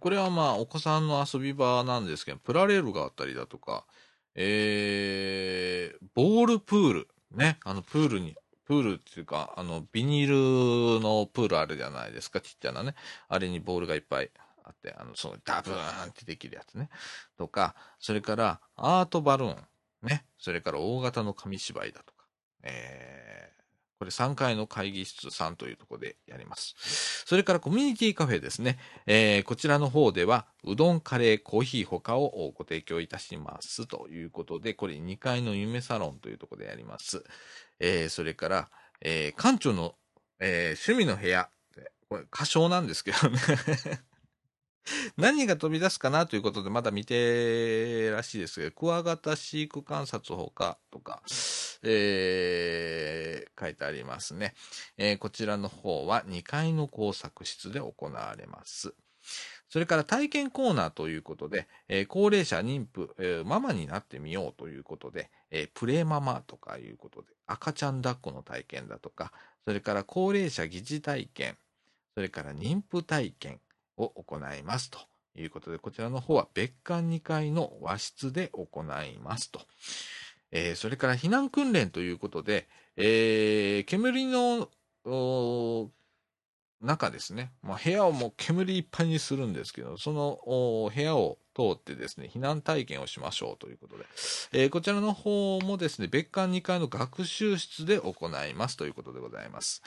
A: これはまあ、お子さんの遊び場なんですけど、プラレールがあったりだとか、えー、ボールプール。ね。あの、プールに、プールっていうか、あの、ビニールのプールあるじゃないですか、ちっちゃなね。あれにボールがいっぱいあって、あの、その、ダブーンってできるやつね。とか、それから、アートバルーン。ね。それから大型の紙芝居だとか。えー、これ3階の会議室3というところでやります。それからコミュニティカフェですね。えー、こちらの方では、うどん、カレー、コーヒー他をご提供いたしますということで、これ2階の夢サロンというところでやります。えー、それから、えー、館長の、え、趣味の部屋。これ、歌唱なんですけどね何が飛び出すかなということで、まだ未定らしいですけど、クワガタ飼育観察ほかとか、えー、書いてありますね。えー、こちらの方は2階の工作室で行われます。それから体験コーナーということで、えー、高齢者、妊婦、えー、ママになってみようということで、えー、プレイママとかいうことで、赤ちゃん抱っこの体験だとか、それから高齢者疑似体験、それから妊婦体験、を行いますということで、こちらの方は別館2階の和室で行いますと。えー、それから避難訓練ということで、えー、煙の中ですね、まあ、部屋をもう煙いっぱいにするんですけど、その部屋を通ってですね、避難体験をしましょうということで、えー、こちらの方もですね、別館2階の学習室で行いますということでございます。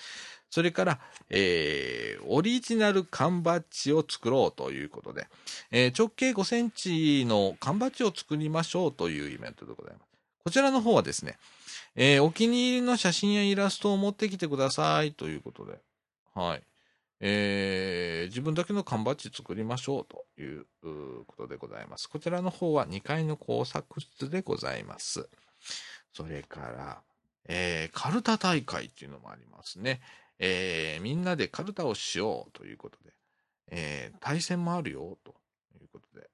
A: それから、えー、オリジナル缶バッジを作ろうということで、えー、直径5センチの缶バッジを作りましょうというイベントでございます。こちらの方はですね、えー、お気に入りの写真やイラストを持ってきてくださいということで、はい。えー、自分だけの缶バッジ作りましょうということでございます。こちらの方は2階の工作室でございます。それから、えー、カルタ大会っていうのもありますね。えー、みんなでカルタをしようということで、えー、対戦もあるよということで、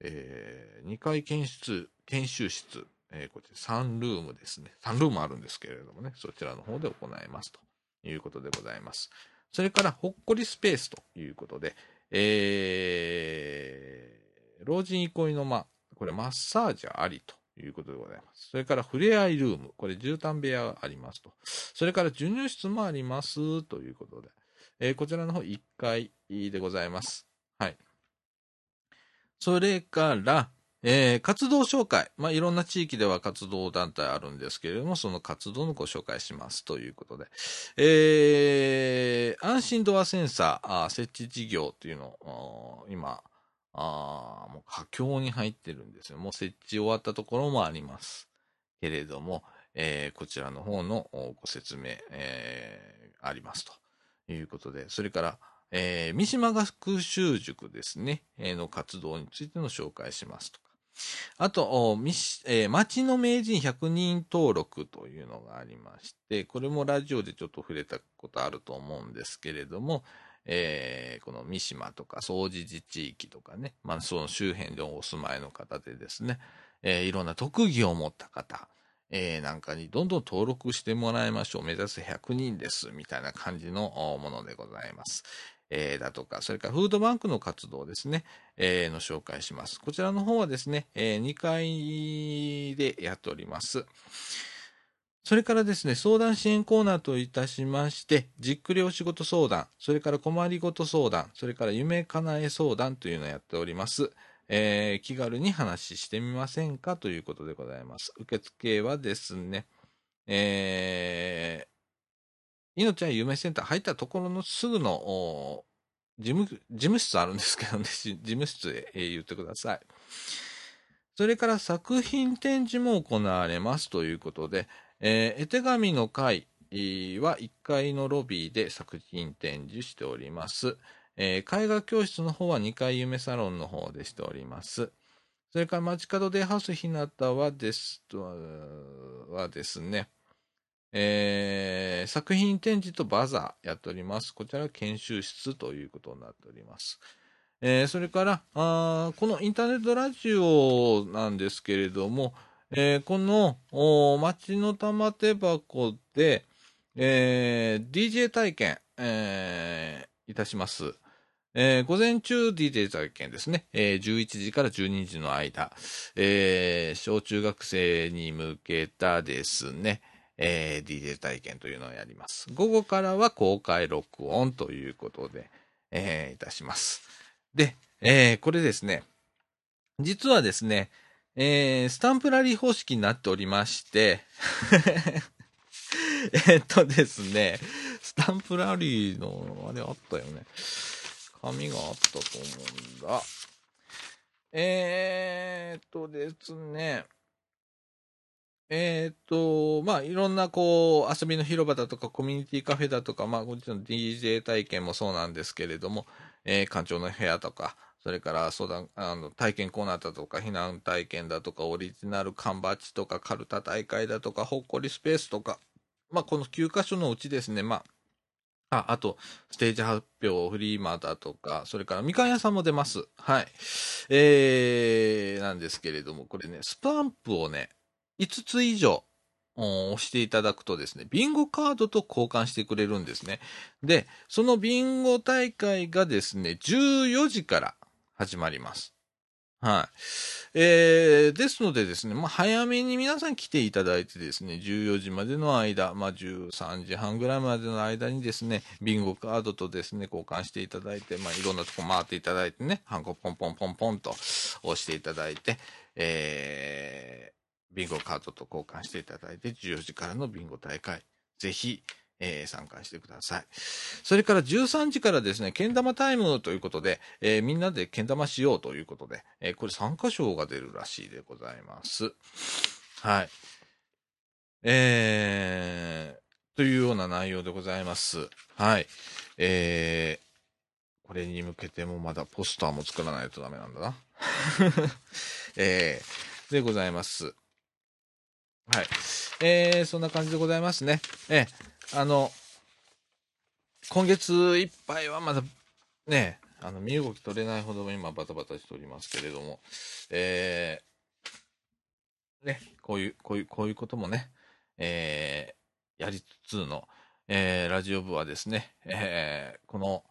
A: えー、2階研修研修室、えー、こちらサンルームですね。サンルームあるんですけれどもね、そちらの方で行いますということでございます。それから、ほっこりスペースということで、えー、老人憩いの間、これマッサージありということでございます。それから、ふれあいルーム。これ、絨毯部屋がありますと。それから、授乳室もあります。ということで。えー、こちらの方、1階でございます。はい。それから、えー、活動紹介。まあ、いろんな地域では活動団体あるんですけれども、その活動のご紹介しますということで。えー、安心ドアセンサー設置事業というのを、今、あもう佳境に入ってるんですよ。もう設置終わったところもあります。けれども、えー、こちらの方のご説明、えー、ありますということで、それから、えー、三島学習塾ですね、えー、の活動についての紹介しますとか。あと、えー、町の名人100人登録というのがありまして、これもラジオでちょっと触れたことあると思うんですけれども、えー、この三島とか総除寺地域とかね、まあ、その周辺でお住まいの方でですね、えー、いろんな特技を持った方、えー、なんかにどんどん登録してもらいましょう。目指せ100人です。みたいな感じのものでございます。えー、だとか、それからフードバンクの活動ですね、えー、の紹介します。こちらの方はですね、えー、2階でやっております。それからですね、相談支援コーナーといたしまして、じっくりお仕事相談、それから困りごと相談、それから夢叶え相談というのをやっております。えー、気軽に話してみませんか？ということでございます。受付はですね、え、命は夢センター入ったところのすぐの、事務、事務室あるんですけどね、事務室へ、言ってください。それから作品展示も行われますということで、えー、絵手紙の会は1階のロビーで作品展示しております。えー、絵画教室の方は2階夢サロンの方でしております。それから街角デイハウスひなたはですはですね、えー、作品展示とバザーやっております。こちらは研修室ということになっております。えー、それからあ、このインターネットラジオなんですけれども、えー、この街の玉手箱で、えー、DJ 体験、えー、いたします。えー、午前中 DJ 体験ですね。えー、11時から12時の間、えー、小中学生に向けたですね、えー、DJ 体験というのをやります。午後からは公開録音ということで、えー、いたします。で、えー、これですね、実はですね、えー、スタンプラリー方式になっておりまして えっとですね、スタンプラリーの、あれあったよね。紙があったと思うんだ。えー、っとですね。えー、っと、まあ、いろんなこう、遊びの広場だとか、コミュニティカフェだとか、まあ、こっちの DJ 体験もそうなんですけれども、えー、館長の部屋とか、それから相談、あの、体験コーナーだとか、避難体験だとか、オリジナル缶バッジとか、カルタ大会だとか、ほっこりスペースとか、まあ、この9箇所のうちですね、まあ、あ、あと、ステージ発表、フリーマーだとか、それからみかん屋さんも出ます。はい。えー、なんですけれども、これね、スタンプをね、5つ以上、押していただくとですね、ビンゴカードと交換してくれるんですね。で、そのビンゴ大会がですね、14時から始まります。はい。えー、ですのでですね、まあ、早めに皆さん来ていただいてですね、14時までの間、まあ、13時半ぐらいまでの間にですね、ビンゴカードとですね、交換していただいて、まあ、いろんなとこ回っていただいてね、ハンコポンポンポンポンと押していただいて、えー、ビンゴカードと交換していただいて、14時からのビンゴ大会、ぜひ、えー、参加してください。それから13時からですね、けん玉タイムということで、えー、みんなでけん玉しようということで、えー、これ参加賞が出るらしいでございます。はい。えー、というような内容でございます。はい。えー、これに向けてもまだポスターも作らないとダメなんだな。えー、でございます。はい。えー、そんな感じでございますね。えー、あの、今月いっぱいはまだね、あの、身動き取れないほど今バタバタしておりますけれども、えー、ね、こういう、こういう、こういうこともね、えー、やりつつの、えー、ラジオ部はですね、えー、この、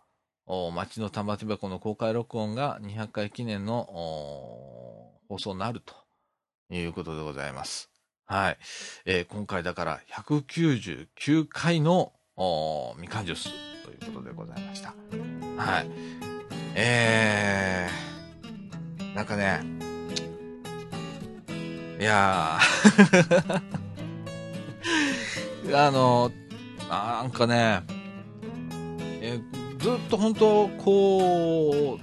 A: 町の玉手箱の公開録音が200回記念の放送になるということでございます。はい。えー、今回だから199回のみかんジュースということでございました。はい。えー、なんかね、いやー あの、なんかね、えずっと本当、こ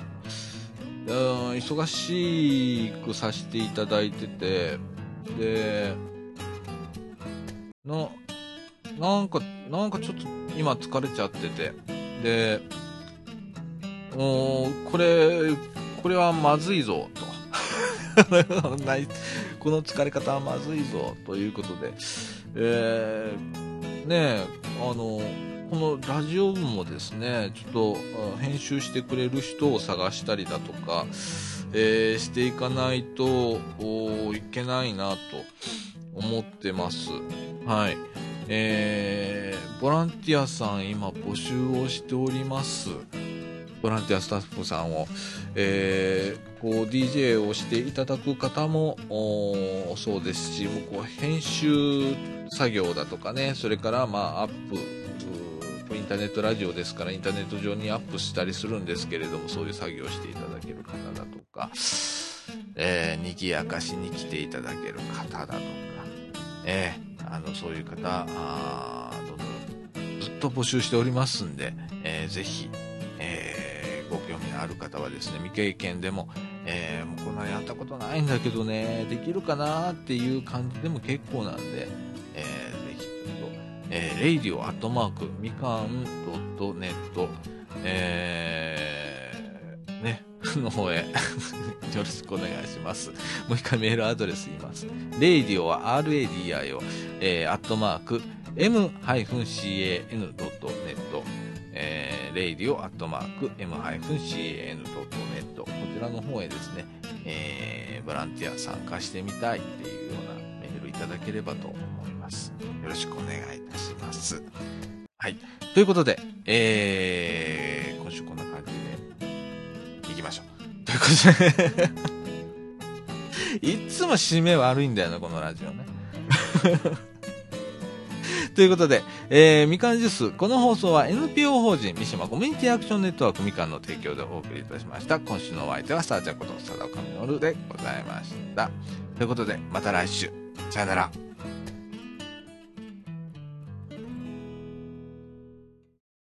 A: う、うん、忙しくさせていただいてて、で、な、なんか、なんかちょっと今疲れちゃってて。で、もう、これ、これはまずいぞ、と。この疲れ方はまずいぞ、ということで。えー、ねあの、このラジオ部もですね、ちょっと編集してくれる人を探したりだとか、えー、していかないといけないなと思ってます。はい。えー、ボランティアさん今募集をしております。ボランティアスタッフさんを、えー、こう DJ をしていただく方もそうですし、もうこう編集作業だとかね、それからまあアップ、インターネットラジオですからインターネット上にアップしたりするんですけれども、そういう作業をしていただける方だとか、えー、賑やかしに来ていただける方だとか、えー、あの、そういう方、あどんどんずっと募集しておりますんで、えー、ぜひ、えー、ご興味のある方はですね、未経験でも、えー、もうこんなやったことないんだけどね、できるかなっていう感じでも結構なんで、え、えー、レイディオアットマーク、みかん .net、えー、ね、の方へ よろしくお願いします。もう一回メールアドレス言います。radio は radio、えー、アットマーク、m-can.net、えー、radio アットマーク、m-can.net、こちらの方へですね、えー、ボランティア参加してみたいっていうようなメールいただければと思います。よろしくお願いいたします。はい。ということで、えー、今週こんな感じで、行きましょう。ということで いつも締め悪いんだよね、このラジオね。ということで、えー、みかんジュース。この放送は NPO 法人三島コミュニティアクションネットワークみかんの提供でお送りいたしました。今週のお相手はスターチャこと佐田岡実でございました。ということで、また来週。さよなら。